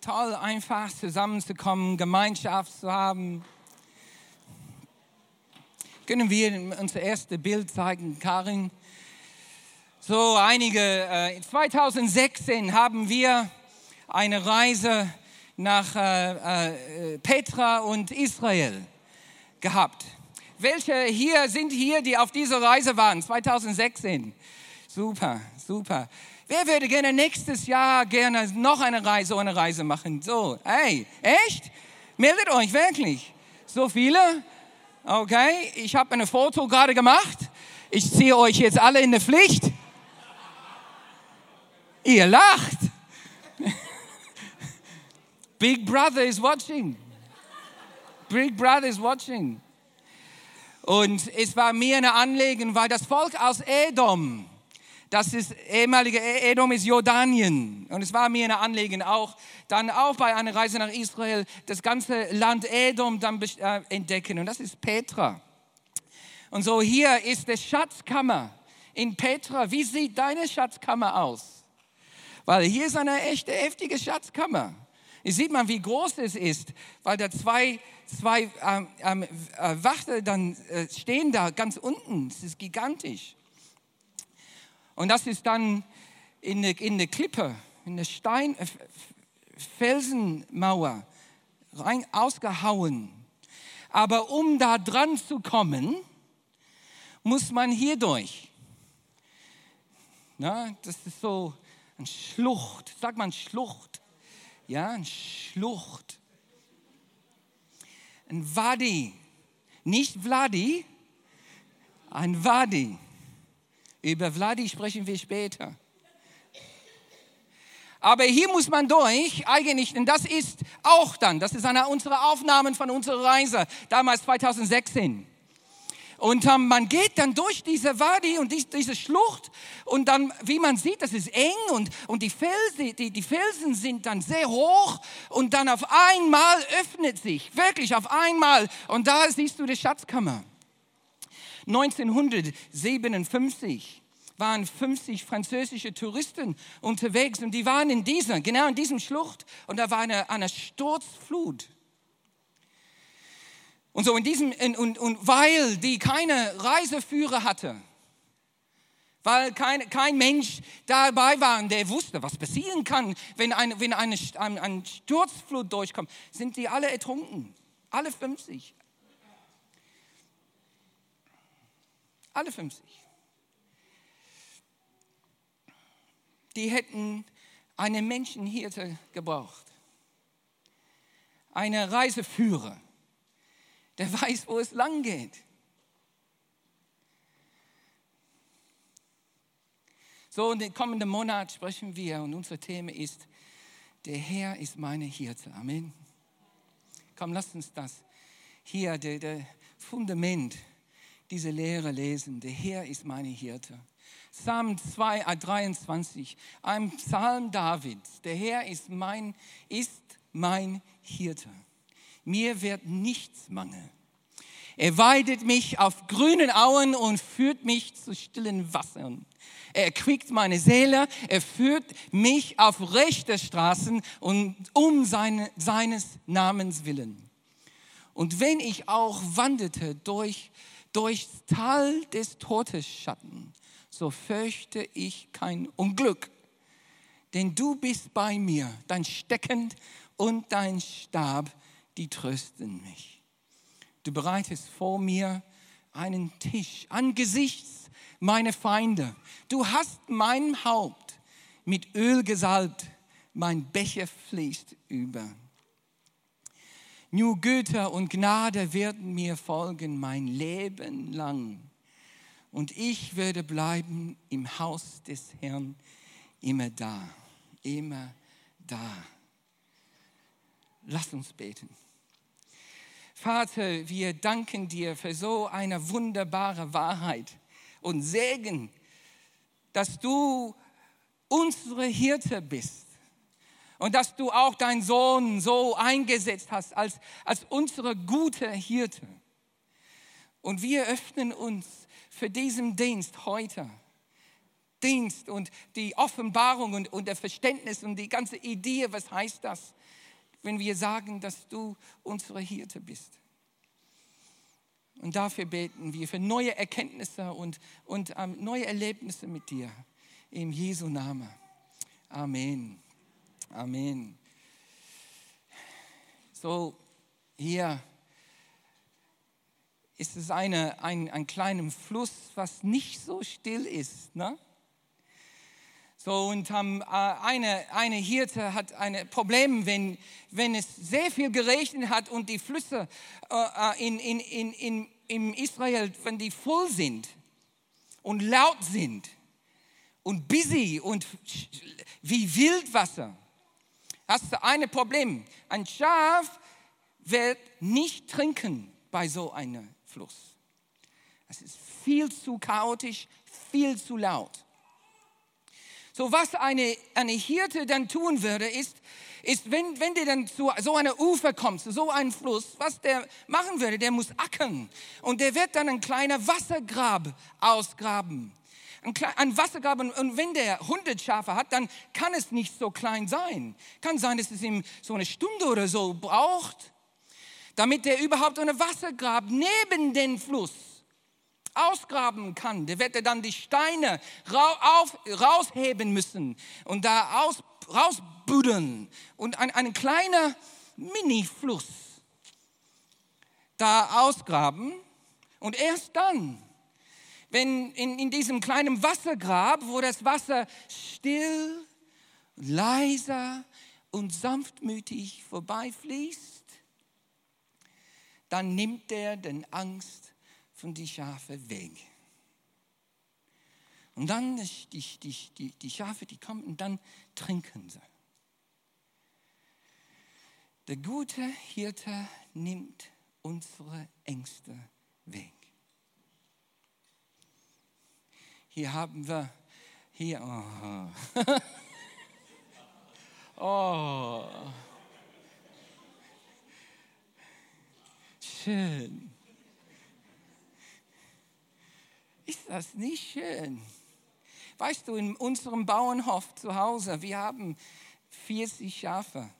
toll, einfach zusammenzukommen, Gemeinschaft zu haben. Können wir unser erstes Bild zeigen, Karin? So einige, äh, 2016 haben wir eine Reise nach äh, äh, Petra und Israel gehabt. Welche hier sind hier, die auf dieser Reise waren, 2016? Super, super. Wer würde gerne nächstes Jahr gerne noch eine Reise, so eine Reise machen? So, hey, echt? Meldet euch wirklich. So viele? Okay, ich habe ein Foto gerade gemacht. Ich ziehe euch jetzt alle in die Pflicht. Ihr lacht. Big Brother is watching. Big Brother is watching. Und es war mir eine Anliegen, weil das Volk aus Edom, das ist ehemalige e- Edom ist Jordanien. Und es war mir eine Anliegen, auch dann auch bei einer Reise nach Israel das ganze Land Edom dann äh, entdecken. Und das ist Petra. Und so hier ist die Schatzkammer in Petra. Wie sieht deine Schatzkammer aus? Weil hier ist eine echte heftige Schatzkammer. Hier sieht man, wie groß es ist, weil da zwei, zwei ähm, ähm, äh, Wachte dann äh, stehen da ganz unten. Es ist gigantisch. Und das ist dann in der, in der Klippe, in der Stein, äh, Felsenmauer rein ausgehauen. Aber um da dran zu kommen, muss man hier durch. Na, das ist so ein Schlucht, sagt man Schlucht. Ja, ein Schlucht. Ein Wadi. Nicht Vladi, ein Wadi. Über Vladi sprechen wir später. Aber hier muss man durch, eigentlich, denn das ist auch dann, das ist eine unserer Aufnahmen von unserer Reise, damals 2016. Und ähm, man geht dann durch diese Wadi und die, diese Schlucht und dann, wie man sieht, das ist eng und, und die, Felsen, die, die Felsen sind dann sehr hoch und dann auf einmal öffnet sich, wirklich auf einmal und da siehst du die Schatzkammer. 1957 waren 50 französische Touristen unterwegs und die waren in dieser, genau in diesem Schlucht und da war eine, eine Sturzflut. Und so in diesem, und, und, und weil die keine Reiseführer hatte, weil kein, kein Mensch dabei war, der wusste, was passieren kann, wenn eine, wenn eine, eine, eine Sturzflut durchkommt, sind die alle ertrunken. Alle 50. Alle 50. Die hätten einen Menschenhirte gebraucht. Eine Reiseführer der weiß, wo es lang geht. So, in den kommenden Monat sprechen wir und unser Thema ist, der Herr ist meine Hirte. Amen. Komm, lasst uns das hier, der, der Fundament, diese Lehre lesen. Der Herr ist meine Hirte. Psalm 2, 23, ein Psalm Davids. Der Herr ist mein, ist mein Hirte mir wird nichts mangeln. Er weidet mich auf grünen Auen und führt mich zu stillen Wassern. Er erquickt meine Seele, er führt mich auf rechte Straßen und um seine, seines Namens willen. Und wenn ich auch wanderte durch, durchs Tal des Todesschatten, so fürchte ich kein Unglück. Denn du bist bei mir, dein Stecken und dein Stab, die trösten mich. Du bereitest vor mir einen Tisch angesichts meiner Feinde. Du hast mein Haupt mit Öl gesalbt, mein Becher fließt über. Nur Güter und Gnade werden mir folgen mein Leben lang. Und ich werde bleiben im Haus des Herrn immer da, immer da. Lass uns beten. Vater, wir danken dir für so eine wunderbare Wahrheit und Segen, dass du unsere Hirte bist und dass du auch deinen Sohn so eingesetzt hast als, als unsere gute Hirte. Und wir öffnen uns für diesen Dienst heute. Dienst und die Offenbarung und, und der Verständnis und die ganze Idee, was heißt das, wenn wir sagen, dass du unsere Hirte bist. Und dafür beten wir für neue Erkenntnisse und, und ähm, neue Erlebnisse mit dir. Im Jesu Namen. Amen. Amen. So, hier ist es eine, ein, ein kleiner Fluss, was nicht so still ist. Ne? So, und ähm, eine, eine Hirte hat ein Problem, wenn, wenn es sehr viel geregnet hat und die Flüsse äh, in, in, in, in, in Israel, wenn die voll sind und laut sind und busy und wie Wildwasser, hast du ein Problem. Ein Schaf wird nicht trinken bei so einem Fluss. Es ist viel zu chaotisch, viel zu laut. So was eine, eine Hirte dann tun würde, ist, ist wenn, wenn der dann zu so einer Ufer kommt, zu so einem Fluss, was der machen würde, der muss ackern. Und der wird dann ein kleiner Wassergrab ausgraben. Ein, Wassergrab. Und wenn der 100 Schafe hat, dann kann es nicht so klein sein. Kann sein, dass es ihm so eine Stunde oder so braucht, damit der überhaupt eine Wassergrab neben den Fluss ausgraben kann, der wird er dann die Steine rausheben müssen und da aus, rausbuddeln und ein, ein kleiner Mini-Fluss da ausgraben und erst dann, wenn in, in diesem kleinen Wassergrab, wo das Wasser still, leiser und sanftmütig vorbeifließt, dann nimmt er den Angst von die Schafe weg. Und dann die, die, die, die Schafe, die kommen und dann trinken sie. Der gute Hirte nimmt unsere Ängste weg. Hier haben wir, hier, oh, oh. schön. Ist das nicht schön? Weißt du, in unserem Bauernhof zu Hause, wir haben 40 Schafe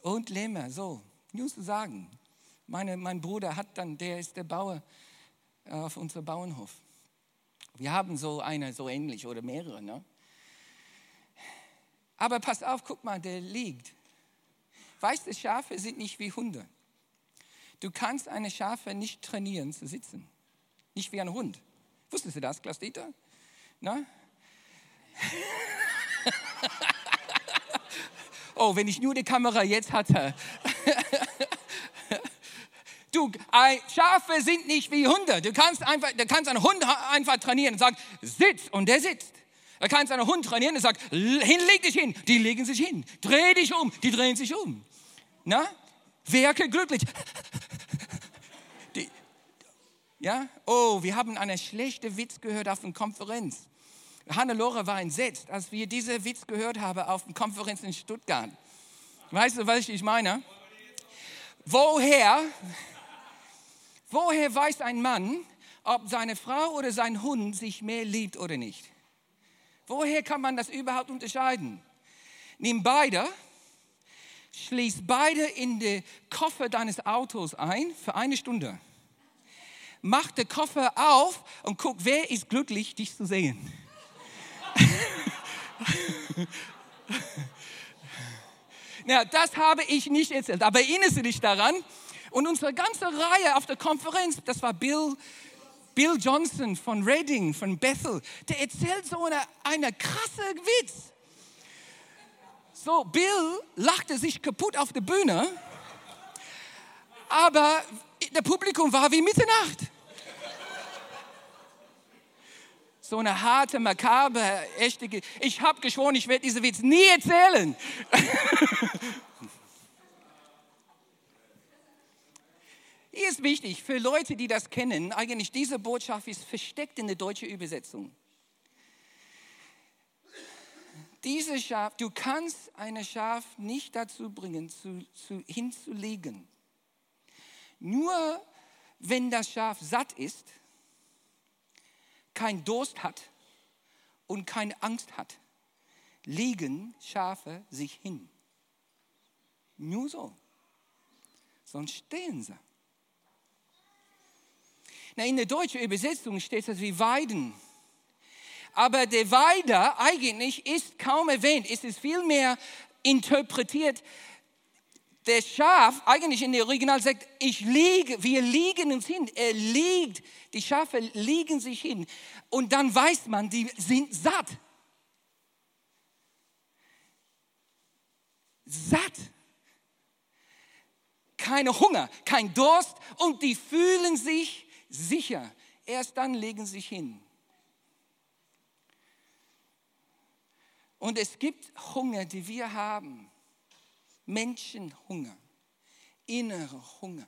und Lämmer, so, nur zu sagen. Meine, mein Bruder hat dann, der ist der Bauer äh, auf unserem Bauernhof. Wir haben so eine, so ähnlich oder mehrere. Ne? Aber pass auf, guck mal, der liegt. Weißt Schafe sind nicht wie Hunde. Du kannst eine Schafe nicht trainieren zu sitzen. Nicht wie ein Hund. Wusstest du das, Klaus-Dieter? Na? oh, wenn ich nur die Kamera jetzt hatte. Du, Schafe sind nicht wie Hunde. Du kannst, einfach, du kannst einen Hund einfach trainieren und sagen, sitz und der sitzt. Du kannst einen Hund trainieren und sagen, hin, leg dich hin. Die legen sich hin. Dreh dich um. Die drehen sich um. Na? Werke glücklich. Ja? Oh, wir haben einen schlechten Witz gehört auf einer Konferenz. Hannelore war entsetzt, als wir diesen Witz gehört haben auf einer Konferenz in Stuttgart. Weißt du, was ich meine? Woher, woher weiß ein Mann, ob seine Frau oder sein Hund sich mehr liebt oder nicht? Woher kann man das überhaupt unterscheiden? Nimm beide, schließ beide in den Koffer deines Autos ein für eine Stunde mach den Koffer auf und guck, wer ist glücklich, dich zu sehen. ja, das habe ich nicht erzählt, aber erinnerst du dich daran? Und unsere ganze Reihe auf der Konferenz, das war Bill, Bill Johnson von Reading, von Bethel, der erzählt so eine, eine krasse Witz. So, Bill lachte sich kaputt auf der Bühne, aber der Publikum war wie Mitternacht. So eine harte, makabre, echte. Ich habe geschworen, ich werde diese Witz nie erzählen. Hier ist wichtig für Leute, die das kennen, eigentlich diese Botschaft ist versteckt in der deutschen Übersetzung. Diese Schaf, du kannst eine Schaf nicht dazu bringen, zu, zu, hinzulegen. Nur wenn das Schaf satt ist, kein Durst hat und keine Angst hat, legen Schafe sich hin. Nur so. Sonst stehen sie. Na, in der deutschen Übersetzung steht das wie Weiden. Aber der Weider eigentlich ist kaum erwähnt. Es ist vielmehr interpretiert, der Schaf eigentlich in der Original sagt, ich liege, wir liegen uns hin. Er liegt, die Schafe liegen sich hin. Und dann weiß man, die sind satt. Satt. Keine Hunger, kein Durst und die fühlen sich sicher. Erst dann legen sie sich hin. Und es gibt Hunger, die wir haben. Menschenhunger, innere Hunger,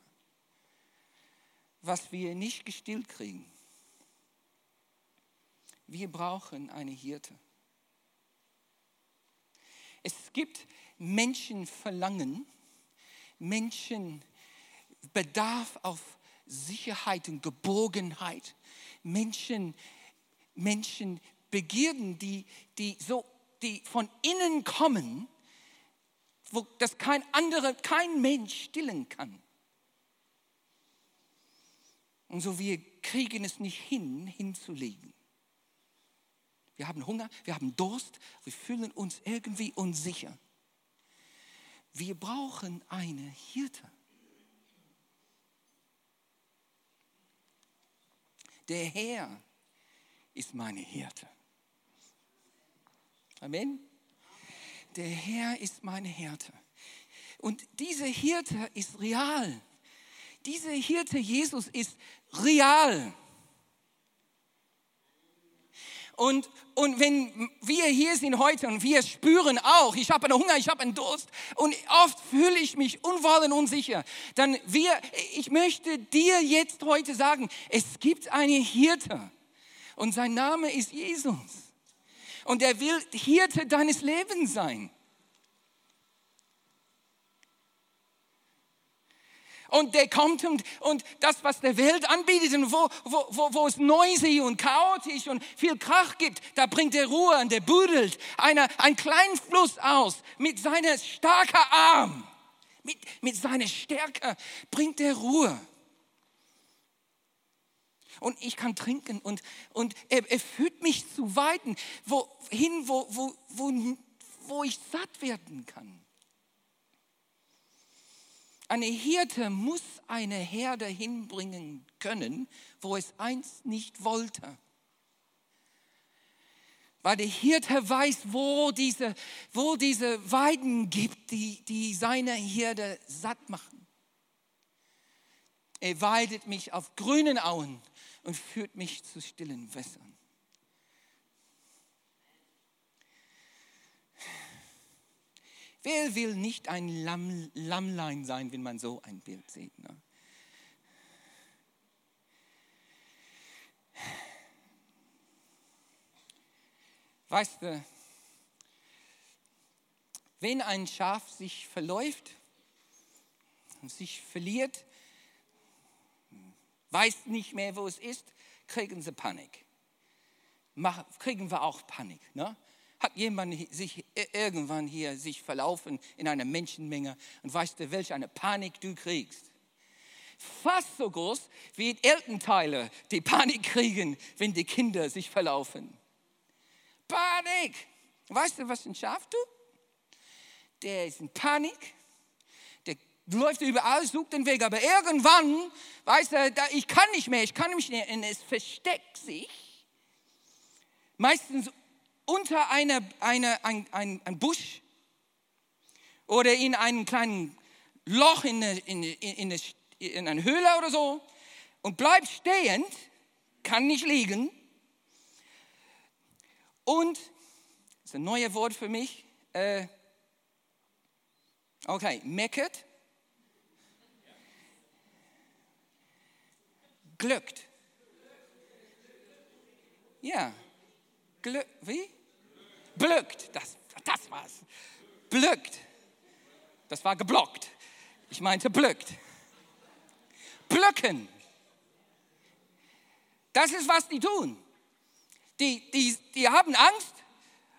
was wir nicht gestillt kriegen. Wir brauchen eine Hirte. Es gibt Menschenverlangen, Menschenbedarf auf Sicherheit und Geborgenheit, Menschen, Menschenbegierden, die, die, so, die von innen kommen wo das kein anderer, kein Mensch stillen kann. Und so wir kriegen es nicht hin, hinzulegen. Wir haben Hunger, wir haben Durst, wir fühlen uns irgendwie unsicher. Wir brauchen eine Hirte. Der Herr ist meine Hirte. Amen der Herr ist meine Hirte. Und diese Hirte ist real. Diese Hirte Jesus ist real. Und, und wenn wir hier sind heute und wir spüren auch, ich habe einen Hunger, ich habe einen Durst und oft fühle ich mich unwohl und unsicher, dann wir, ich möchte dir jetzt heute sagen, es gibt eine Hirte und sein Name ist Jesus und er will Hirte deines Lebens sein. Und der kommt und, und das, was der Welt anbietet und wo, wo, wo, wo es noisy und chaotisch und viel Krach gibt, da bringt er Ruhe und der büdelt eine, einen kleinen Fluss aus mit seiner starken Arm. Mit, mit seiner Stärke bringt er Ruhe und ich kann trinken und, und er, er führt mich zu Weiten, wohin, wo, wo, wo, wo ich satt werden kann. Eine Hirte muss eine Herde hinbringen können, wo es einst nicht wollte. Weil der Hirte weiß, wo diese, wo diese Weiden gibt, die, die seine Herde satt machen. Er weidet mich auf grünen Auen und führt mich zu stillen Wässern. Wer will nicht ein Lamm, Lammlein sein, wenn man so ein Bild sieht? Ne? Weißt du, wenn ein Schaf sich verläuft und sich verliert, weiß nicht mehr, wo es ist, kriegen sie Panik. Mach, kriegen wir auch Panik. Ne? Hat jemand sich irgendwann hier sich verlaufen in einer Menschenmenge und weißt du, welche eine Panik du kriegst? Fast so groß wie Elternteile, die Panik kriegen, wenn die Kinder sich verlaufen. Panik! Weißt du, was ein Schaf tut? Der ist in Panik läuft überall, sucht den Weg, aber irgendwann weiß er, ich kann nicht mehr, ich kann nicht mehr und es versteckt sich meistens unter einer, einer, ein, ein, ein Busch oder in einem kleinen Loch in, eine, in, in, in eine Höhle oder so und bleibt stehend, kann nicht liegen. Und, das ist ein neues Wort für mich, äh, okay, meckert glückt. Ja. Glück, wie? Blückt. Das, das war's. Blückt. Das war geblockt. Ich meinte blückt. Blöcken. Das ist, was die tun. die, die, die haben Angst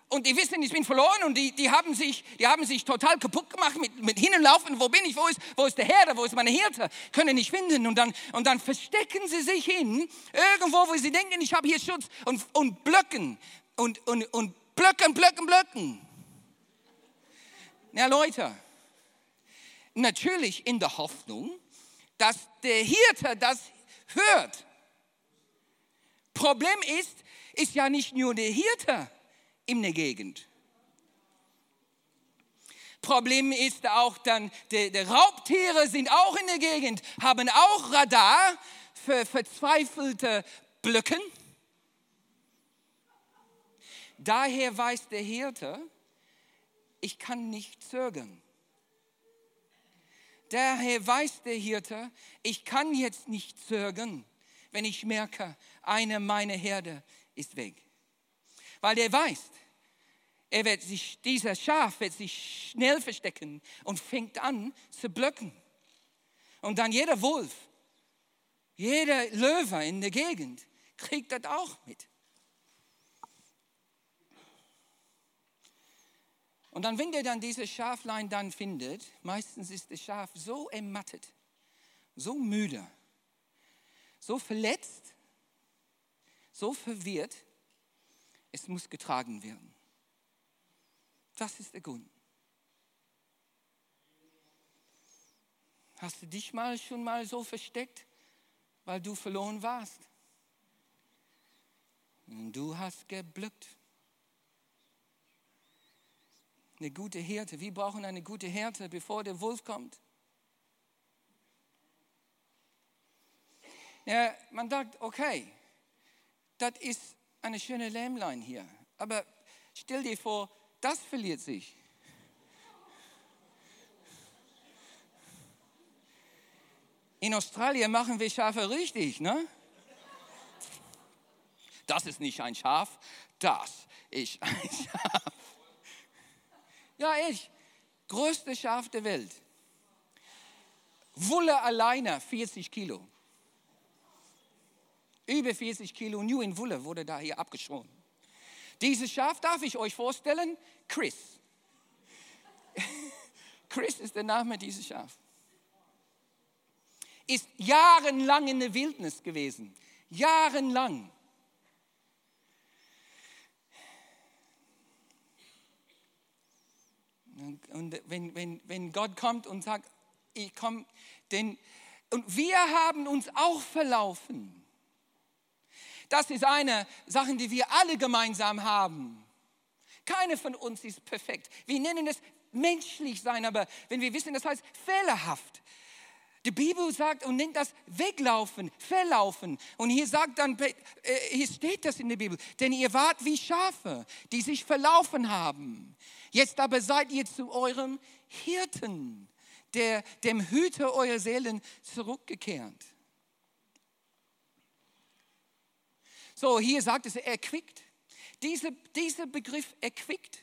und die wissen, ich bin verloren und die, die, haben, sich, die haben sich total kaputt gemacht mit, mit Hinlaufen. Wo bin ich? Wo ist, wo ist der Herr? Wo ist meine Hirte? Können nicht finden. Und dann, und dann verstecken sie sich hin, irgendwo, wo sie denken, ich habe hier Schutz und, und blöcken und, und, und blöcken, blöcken, blöcken. Na Leute, natürlich in der Hoffnung, dass der Hirte das hört. Problem ist, ist ja nicht nur der Hirte in der Gegend. Problem ist auch dann, die, die Raubtiere sind auch in der Gegend, haben auch Radar für verzweifelte Blöcken. Daher weiß der Hirte, ich kann nicht zögern. Daher weiß der Hirte, ich kann jetzt nicht zögern, wenn ich merke, eine meiner Herde ist weg. Weil der weiß, er wird sich, dieser Schaf wird sich schnell verstecken und fängt an zu blöcken. Und dann jeder Wolf, jeder Löwe in der Gegend kriegt das auch mit. Und dann, wenn der dann dieses Schaflein dann findet, meistens ist das Schaf so ermattet, so müde, so verletzt, so verwirrt, es muss getragen werden. Das ist der Grund. Hast du dich mal schon mal so versteckt, weil du verloren warst? Und du hast geblückt eine gute Hirte. Wir brauchen eine gute Hirte, bevor der Wolf kommt. Ja, man sagt, okay, das ist eine schöne Lämmlein hier. Aber stell dir vor, das verliert sich. In Australien machen wir Schafe richtig, ne? Das ist nicht ein Schaf, das ist ein Schaf. Ja, ich. Größte Schaf der Welt. Wolle alleine 40 Kilo. Über 40 Kilo nur in Wolle wurde da hier abgeschoren. Dieses Schaf darf ich euch vorstellen, Chris. Chris ist der Name dieses Schaf. Ist jahrelang in der Wildnis gewesen. Jahrelang. Und wenn, wenn, wenn Gott kommt und sagt, ich komme, denn, und wir haben uns auch verlaufen. Das ist eine Sache, die wir alle gemeinsam haben. Keine von uns ist perfekt. Wir nennen es menschlich sein, aber wenn wir wissen, das heißt fehlerhaft. Die Bibel sagt und nennt das Weglaufen, Verlaufen. Und hier sagt dann, äh, hier steht das in der Bibel, denn ihr wart wie Schafe, die sich verlaufen haben. Jetzt aber seid ihr zu eurem Hirten, der, dem Hüter eurer Seelen zurückgekehrt. So, hier sagt es, erquickt. Diese, dieser Begriff erquickt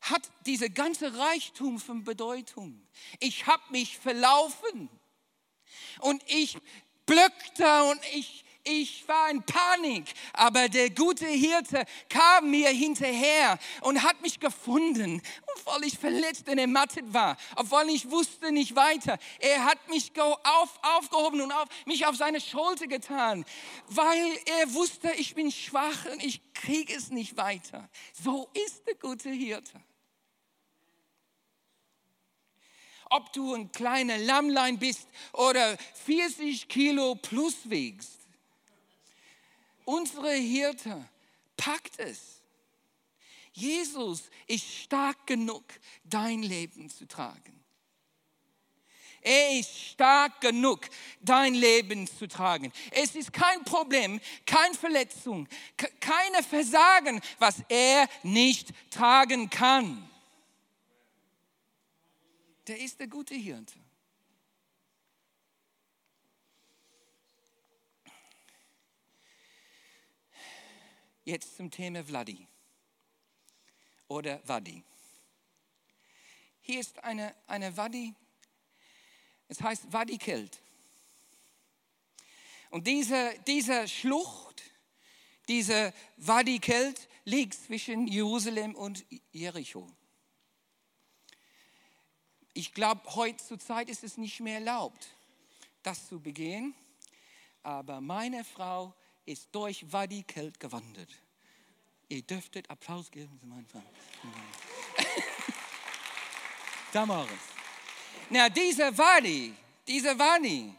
hat diese ganze Reichtum von Bedeutung. Ich habe mich verlaufen und ich blöckte und ich ich war in Panik, aber der gute Hirte kam mir hinterher und hat mich gefunden, obwohl ich verletzt und ermattet war, obwohl ich wusste nicht weiter. Er hat mich auf, aufgehoben und auf, mich auf seine Schulter getan, weil er wusste, ich bin schwach und ich kriege es nicht weiter. So ist der gute Hirte. Ob du ein kleiner Lammlein bist oder 40 Kilo plus wiegst, Unsere Hirte packt es. Jesus ist stark genug, dein Leben zu tragen. Er ist stark genug, dein Leben zu tragen. Es ist kein Problem, keine Verletzung, keine Versagen, was er nicht tragen kann. Der ist der gute Hirte. Jetzt zum Thema Vladi oder Wadi. Hier ist eine, eine Wadi, es heißt Wadi-Kelt. Und diese, diese Schlucht, Diese Wadi Kelt liegt zwischen Jerusalem und Jericho. Ich glaube, heutzutage ist es nicht mehr erlaubt, das zu begehen. Aber meine Frau ist durch Wadi Kelt gewandert. Ihr dürftet Applaus geben zu meinem Frau. Damaris. Na, dieser Wadi, dieser Wadi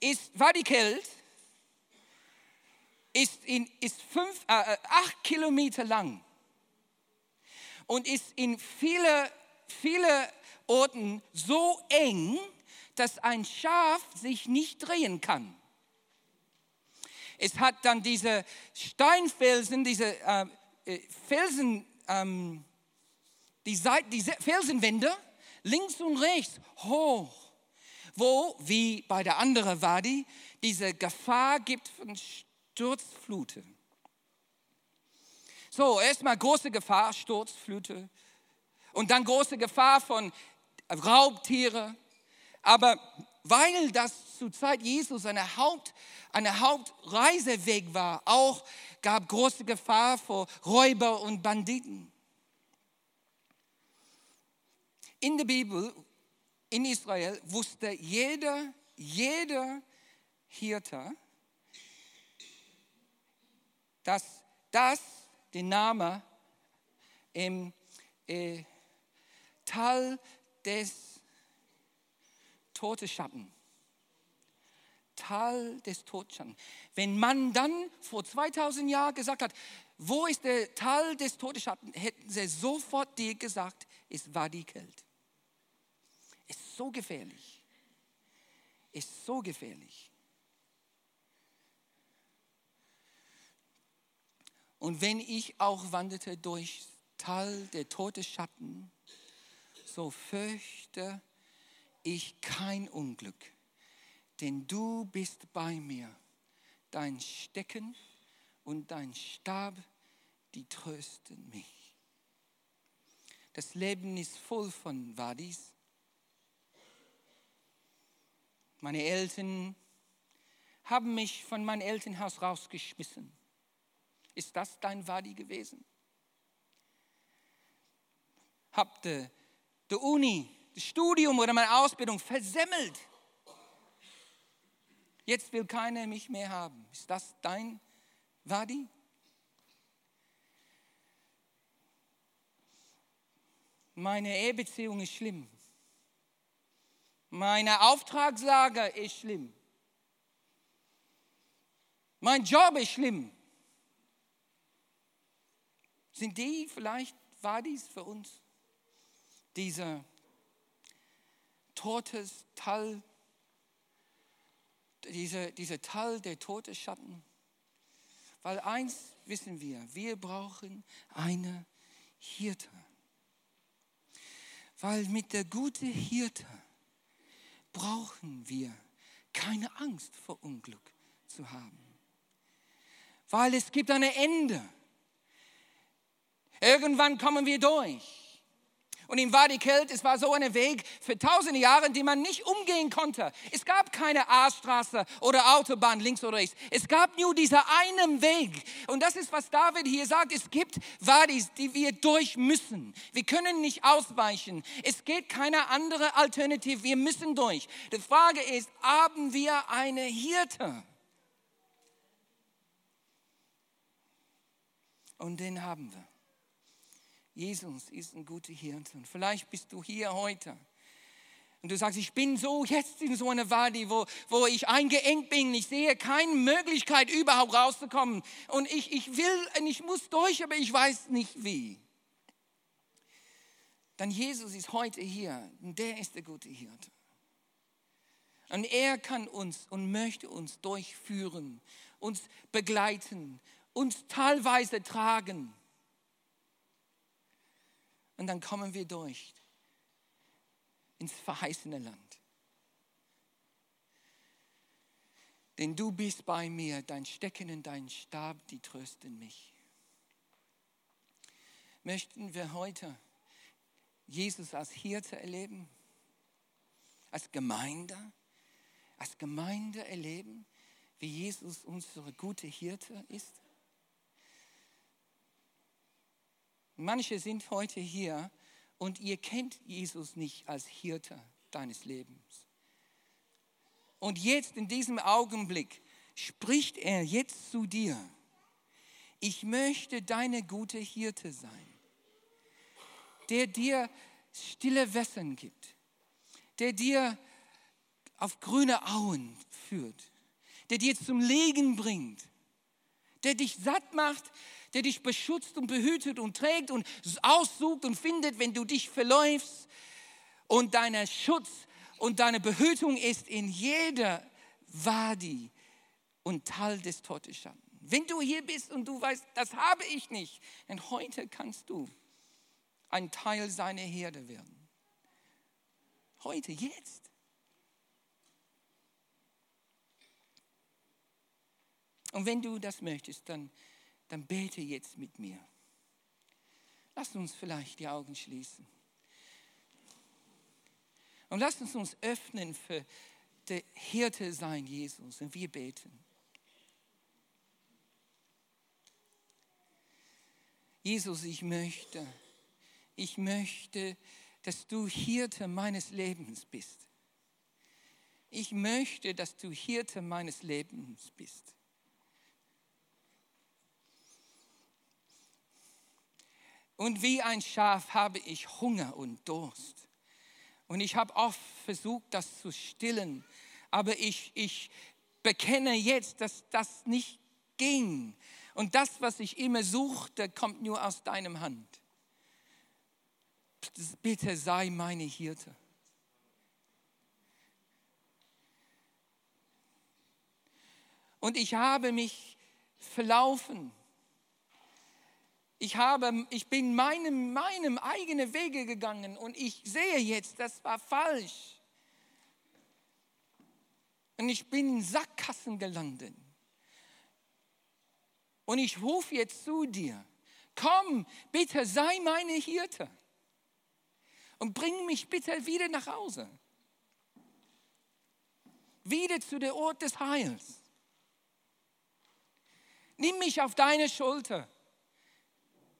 ist Wadi Kelt ist, in, ist fünf, äh, acht Kilometer lang und ist in viele, viele Orten so eng, dass ein Schaf sich nicht drehen kann. Es hat dann diese Steinfelsen, diese äh, äh Felsen, ähm, die, Seite, die Felsenwände links und rechts hoch, wo, wie bei der anderen Wadi, diese Gefahr gibt von Sturzflute. So, erstmal große Gefahr, Sturzflute. Und dann große Gefahr von Raubtiere. Aber weil das zur Zeit Jesus eine, Haupt, eine Hauptreiseweg war, auch gab große Gefahr vor Räuber und Banditen. In der Bibel, in Israel, wusste jeder, jeder Hirte, dass das der Name im äh, Tal des Todesschatten. Tal des Todesschatten. Wenn man dann vor 2000 Jahren gesagt hat, wo ist der Tal des Todesschatten, hätten sie sofort dir gesagt, es war die Kälte. Ist so gefährlich. Ist so gefährlich. Und wenn ich auch wanderte durch Tal der Todesschatten, so fürchte ich kein Unglück, denn du bist bei mir. Dein Stecken und dein Stab, die trösten mich. Das Leben ist voll von Wadis. Meine Eltern haben mich von meinem Elternhaus rausgeschmissen. Ist das dein Wadi gewesen? Habt ihr die Uni, Studium oder meine Ausbildung versemmelt? Jetzt will keiner mich mehr haben. Ist das dein Wadi? Meine Ehebeziehung ist schlimm. Meine Auftragslage ist schlimm. Mein Job ist schlimm. Sind die vielleicht, war dies für uns dieser totes Tal, dieser, dieser Tal der Todesschatten? Weil eins wissen wir, wir brauchen eine Hirte. Weil mit der gute Hirte brauchen wir keine Angst vor Unglück zu haben. Weil es gibt ein Ende Irgendwann kommen wir durch. Und ihm war die Kälte, es war so ein Weg für tausende Jahre, die man nicht umgehen konnte. Es gab keine A-Straße oder Autobahn links oder rechts. Es gab nur diesen einen Weg. Und das ist, was David hier sagt. Es gibt Wadis, die wir durch müssen. Wir können nicht ausweichen. Es geht keine andere Alternative. Wir müssen durch. Die Frage ist, haben wir eine Hirte? Und den haben wir. Jesus ist ein guter Hirte. Und vielleicht bist du hier heute und du sagst, ich bin so jetzt in so einer Wadi, wo, wo ich eingeengt bin. Ich sehe keine Möglichkeit, überhaupt rauszukommen. Und ich, ich will, ich muss durch, aber ich weiß nicht wie. Dann Jesus ist heute hier und der ist der gute Hirte. Und er kann uns und möchte uns durchführen, uns begleiten, uns teilweise tragen. Und dann kommen wir durch ins verheißene Land. Denn du bist bei mir, dein Stecken und dein Stab, die trösten mich. Möchten wir heute Jesus als Hirte erleben? Als Gemeinde? Als Gemeinde erleben, wie Jesus unsere gute Hirte ist? Manche sind heute hier und ihr kennt Jesus nicht als Hirte deines Lebens. Und jetzt in diesem Augenblick spricht er jetzt zu dir. Ich möchte deine gute Hirte sein, der dir stille Wässern gibt, der dir auf grüne Auen führt, der dir zum Legen bringt, der dich satt macht, der dich beschützt und behütet und trägt und aussucht und findet, wenn du dich verläufst. Und deiner Schutz und deine Behütung ist in jeder Wadi und Tal des Todesschatten. Wenn du hier bist und du weißt, das habe ich nicht, dann heute kannst du ein Teil seiner Herde werden. Heute, jetzt. Und wenn du das möchtest, dann, dann bete jetzt mit mir. Lass uns vielleicht die Augen schließen. Und lass uns uns öffnen für der Hirte sein, Jesus. Und wir beten. Jesus, ich möchte, ich möchte, dass du Hirte meines Lebens bist. Ich möchte, dass du Hirte meines Lebens bist. Und wie ein Schaf habe ich Hunger und Durst. Und ich habe oft versucht, das zu stillen. Aber ich, ich bekenne jetzt, dass das nicht ging. Und das, was ich immer suchte, kommt nur aus deinem Hand. Bitte sei meine Hirte. Und ich habe mich verlaufen ich, habe, ich bin meinem, meinem eigenen Wege gegangen und ich sehe jetzt, das war falsch. Und ich bin in Sackkassen gelandet. Und ich rufe jetzt zu dir, komm, bitte sei meine Hirte und bring mich bitte wieder nach Hause. Wieder zu der Ort des Heils. Nimm mich auf deine Schulter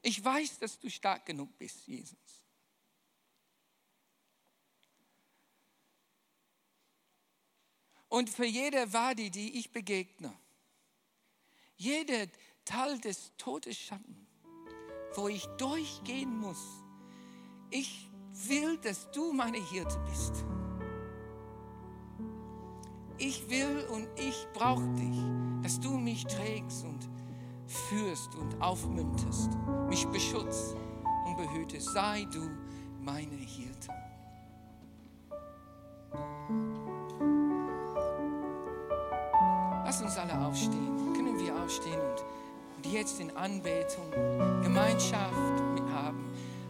ich weiß, dass du stark genug bist, Jesus. Und für jede Wadi, die ich begegne, jeder Teil des Todesschatten, wo ich durchgehen muss, ich will, dass du meine Hirte bist. Ich will und ich brauche dich, dass du mich trägst und führst und aufmunterst, mich beschützt und behütest. Sei du meine Hirte. Lass uns alle aufstehen. Können wir aufstehen und, jetzt in Anbetung Gemeinschaft haben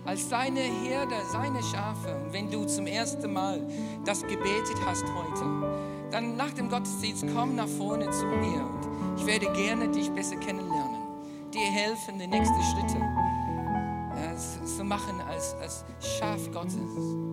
als seine Herde, seine Schafe. Und wenn du zum ersten Mal das gebetet hast heute, dann nach dem Gottesdienst komm nach vorne zu mir und ich werde gerne dich besser kennenlernen dir helfen, die nächsten Schritte zu machen als, als Schaf Gottes.